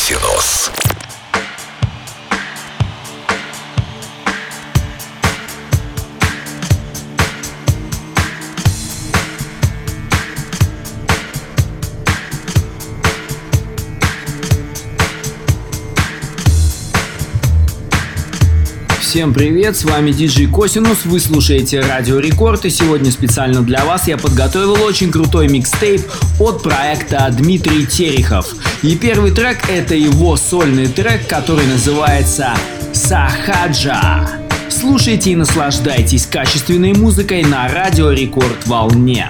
Косинус. Всем привет, с вами диджей Косинус, вы слушаете Радио Рекорд, и сегодня специально для вас я подготовил очень крутой микстейп от проекта Дмитрий Терехов. И первый трек это его сольный трек, который называется Сахаджа. Слушайте и наслаждайтесь качественной музыкой на Радио Рекорд волне.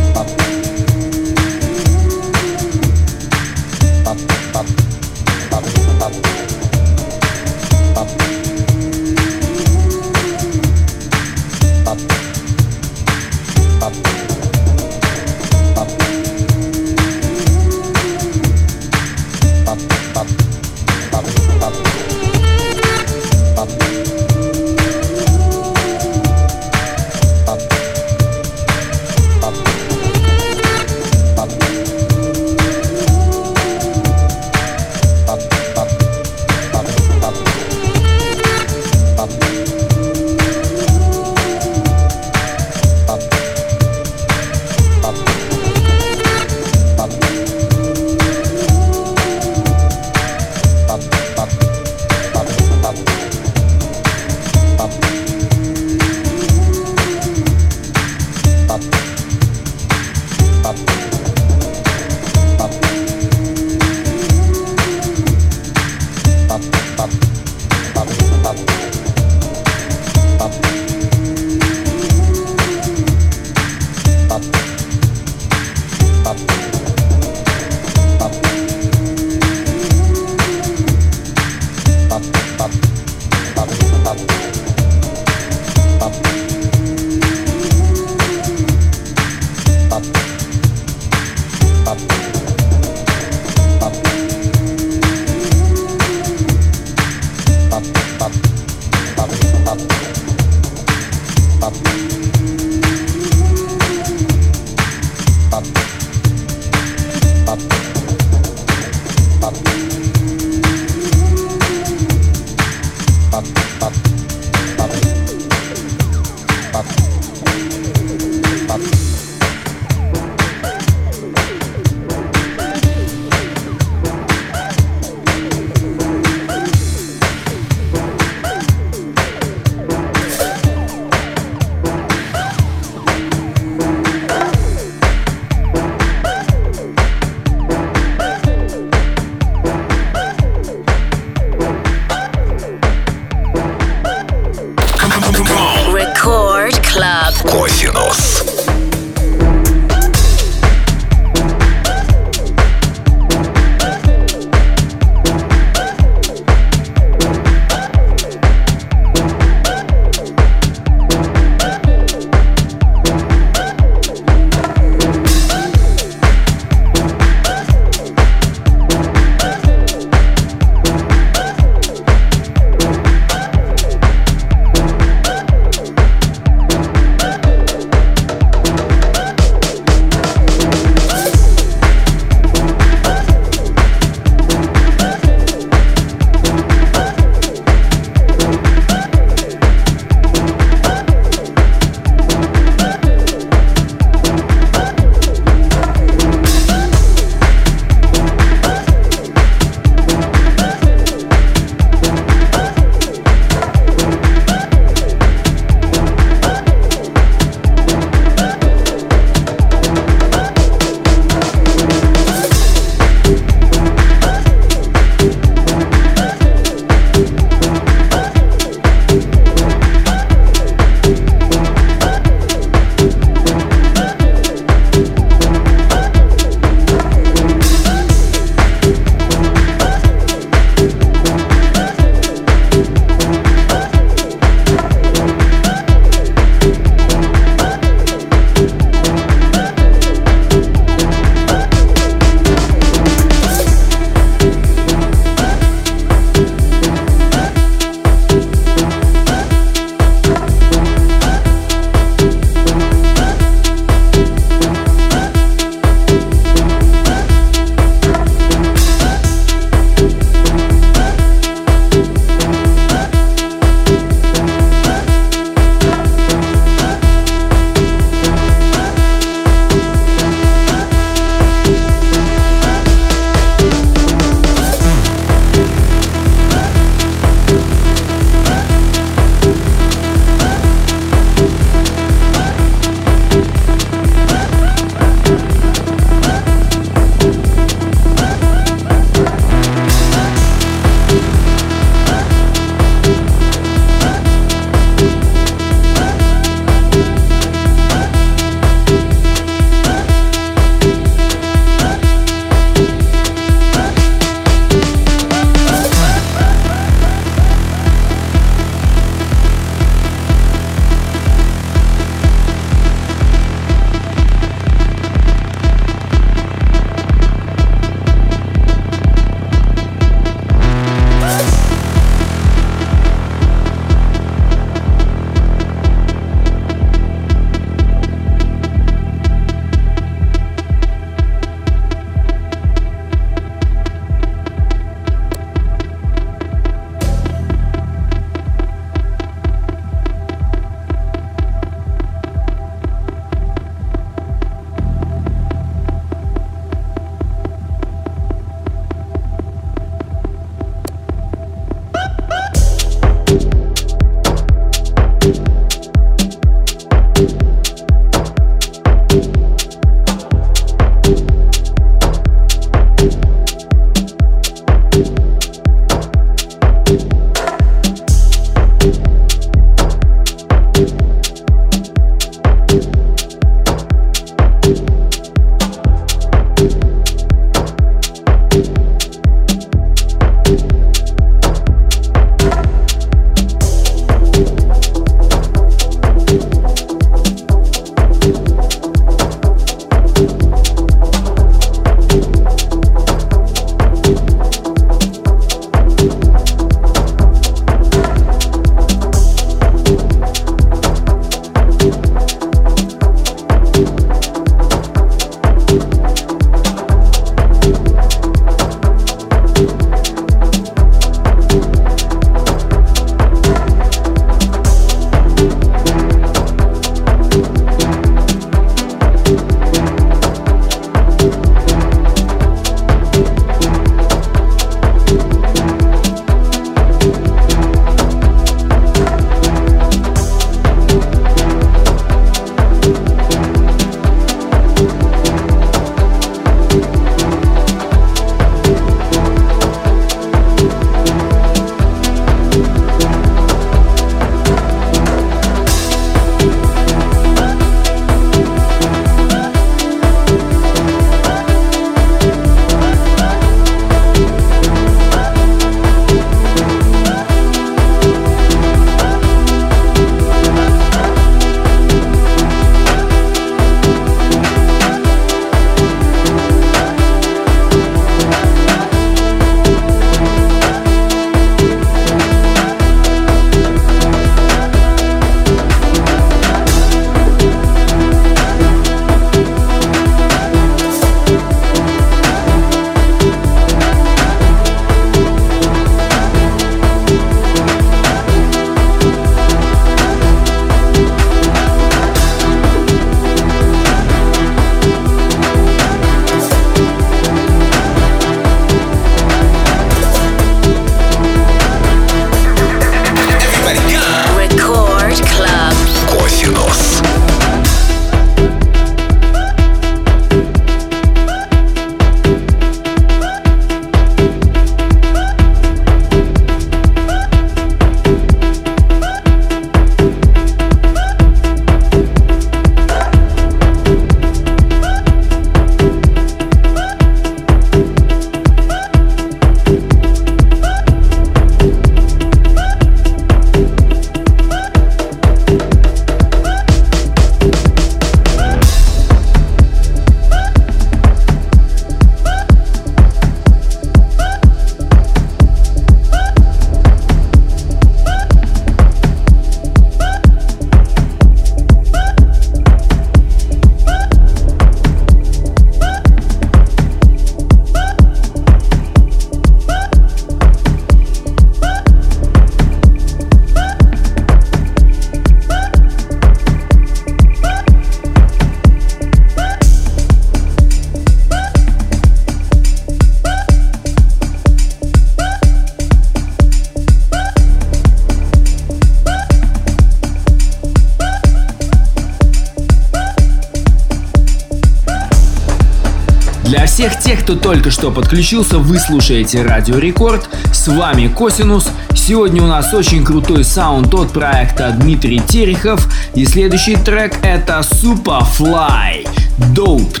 Только что подключился, вы слушаете Радио Рекорд. С вами Косинус. Сегодня у нас очень крутой саунд от проекта Дмитрий Терехов. И следующий трек это Superfly Doped.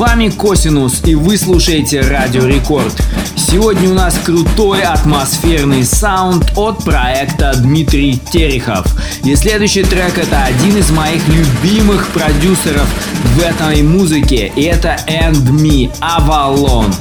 Вами Косинус и вы слушаете Радио Рекорд. Сегодня у нас крутой атмосферный саунд от проекта Дмитрий Терехов. И следующий трек это один из моих любимых продюсеров в этой музыке. И это And Me Avalon.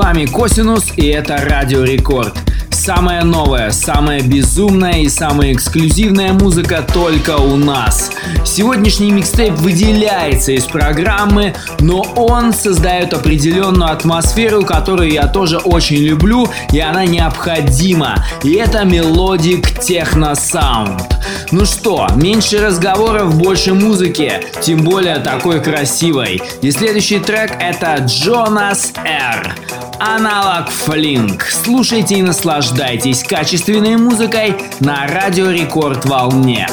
Вами Косинус и это Радио Рекорд. Самая новая, самая безумная и самая эксклюзивная музыка только у нас. Сегодняшний микстейп выделяется из программы, но он создает определенную атмосферу, которую я тоже очень люблю, и она необходима. И это melodic techno sound. Ну что, меньше разговоров, больше музыки, тем более такой красивой. И следующий трек это Jonas R. Аналог Флинк. Слушайте и наслаждайтесь качественной музыкой на Радио Рекорд волне.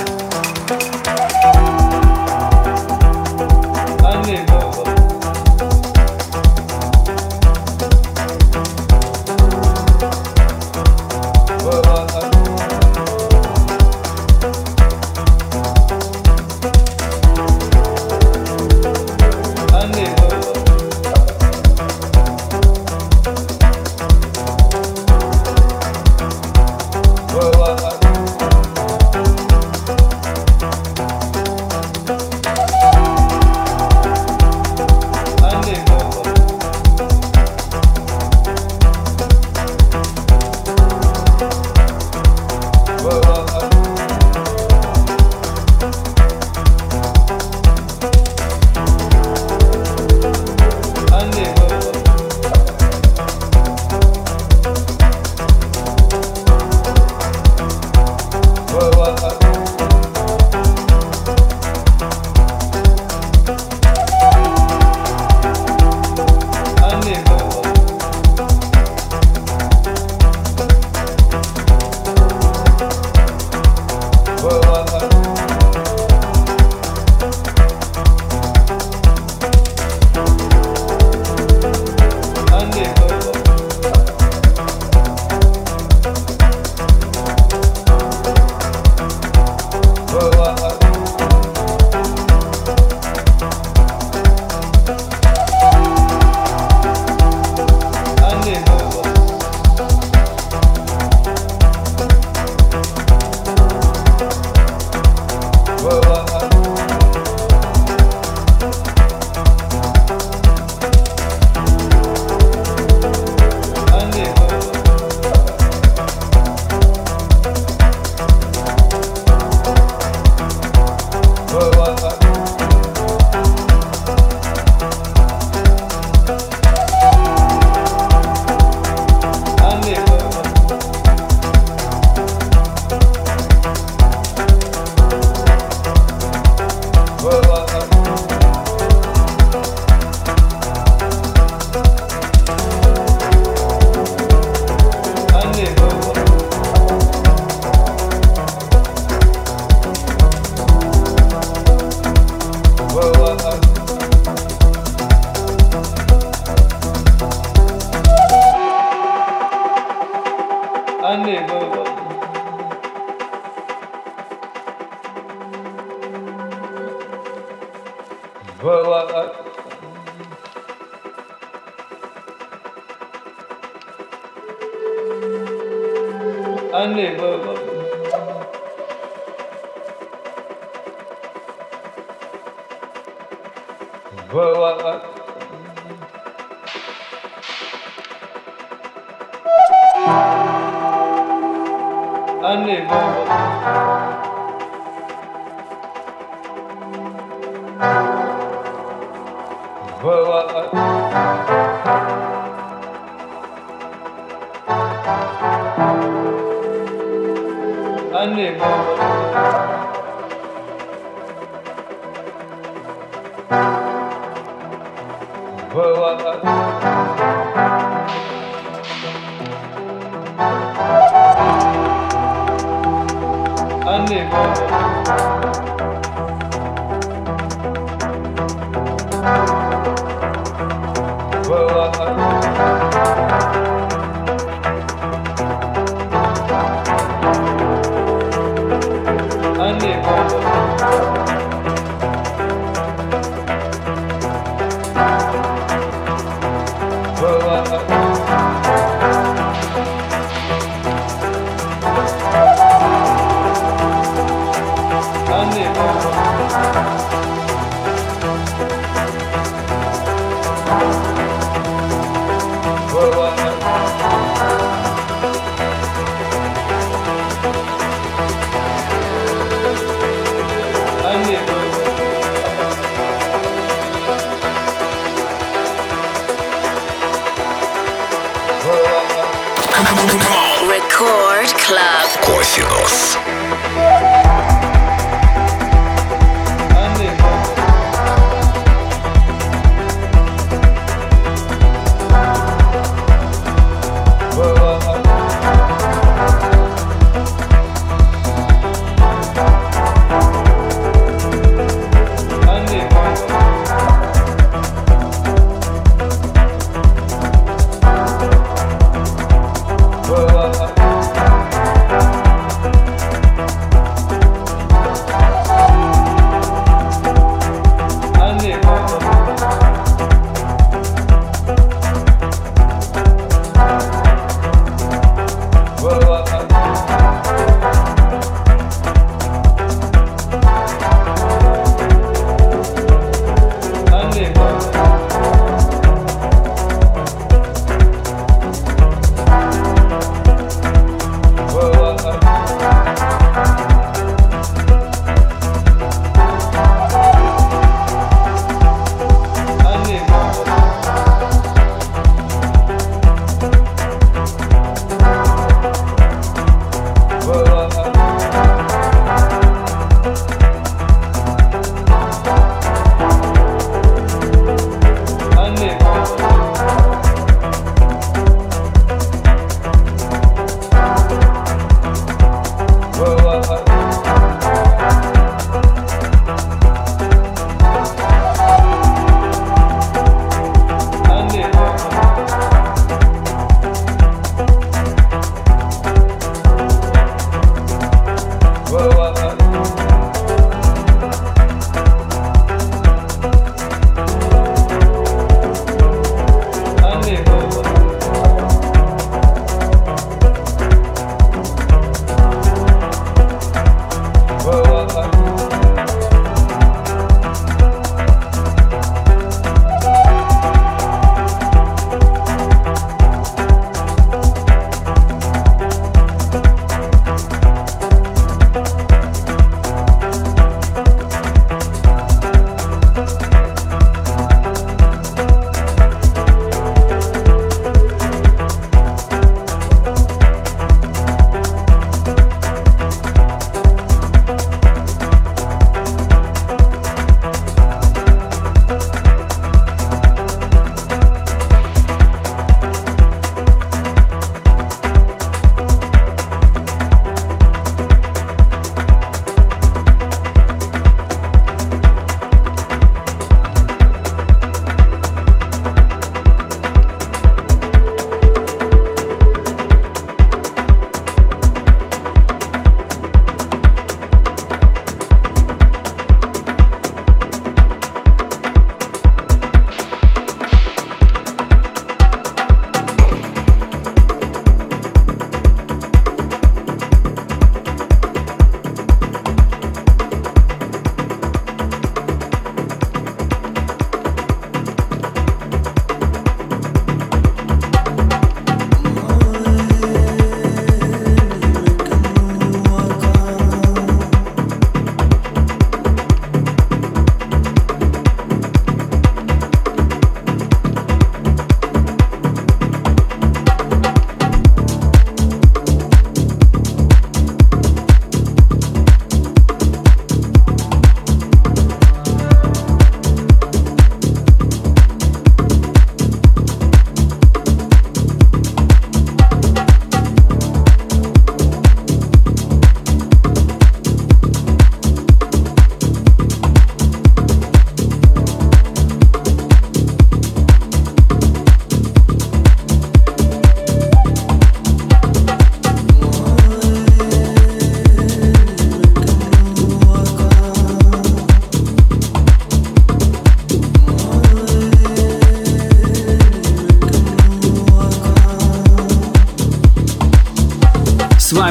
unbelievable. Whoa,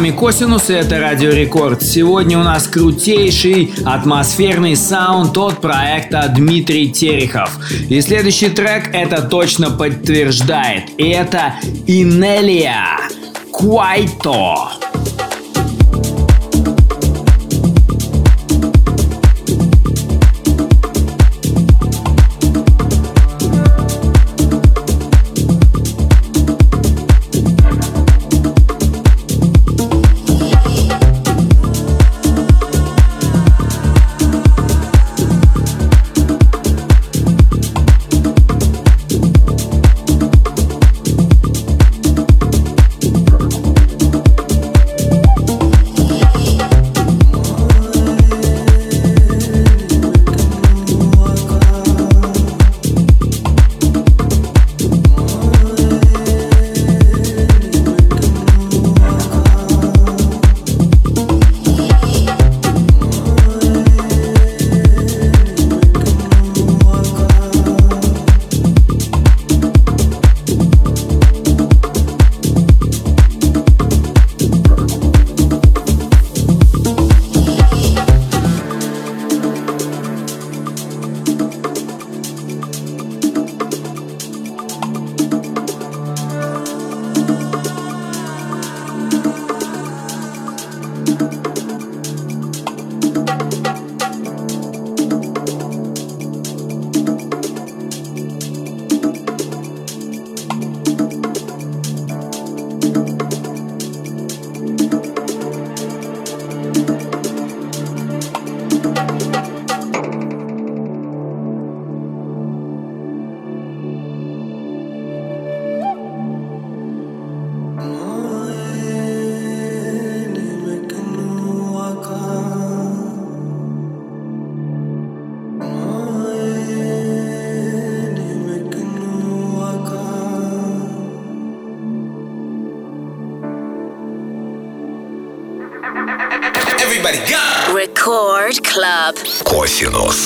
вами Косинус и это Радио Рекорд. Сегодня у нас крутейший атмосферный саунд от проекта Дмитрий Терехов. И следующий трек это точно подтверждает. И это Инелия Куайто. Косинус.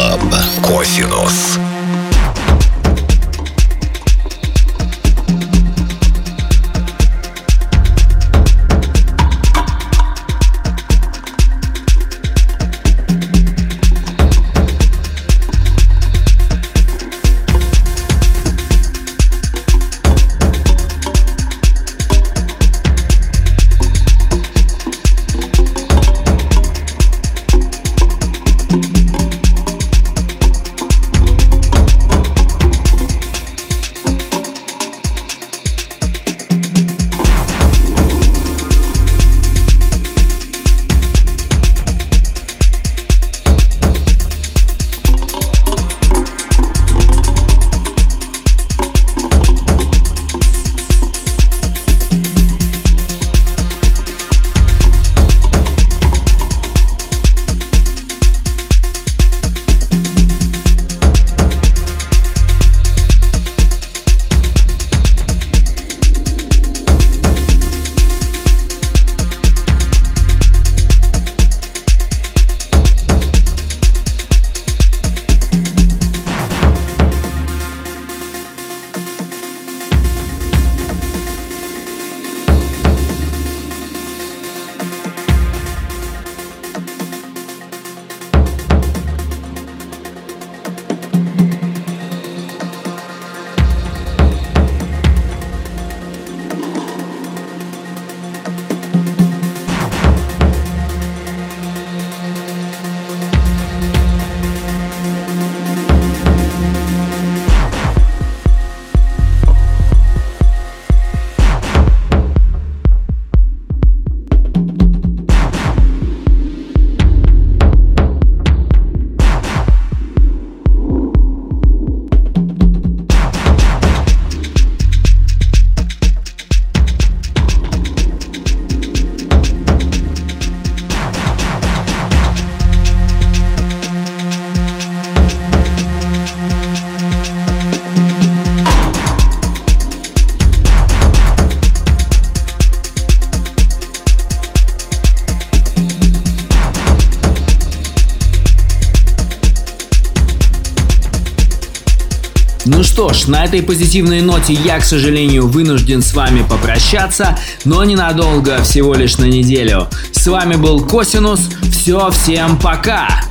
Club. Косинус. Что ж, на этой позитивной ноте я, к сожалению, вынужден с вами попрощаться, но ненадолго, всего лишь на неделю. С вами был Косинус, все, всем пока!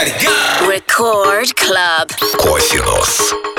Everybody go! Record Club. Cosinos.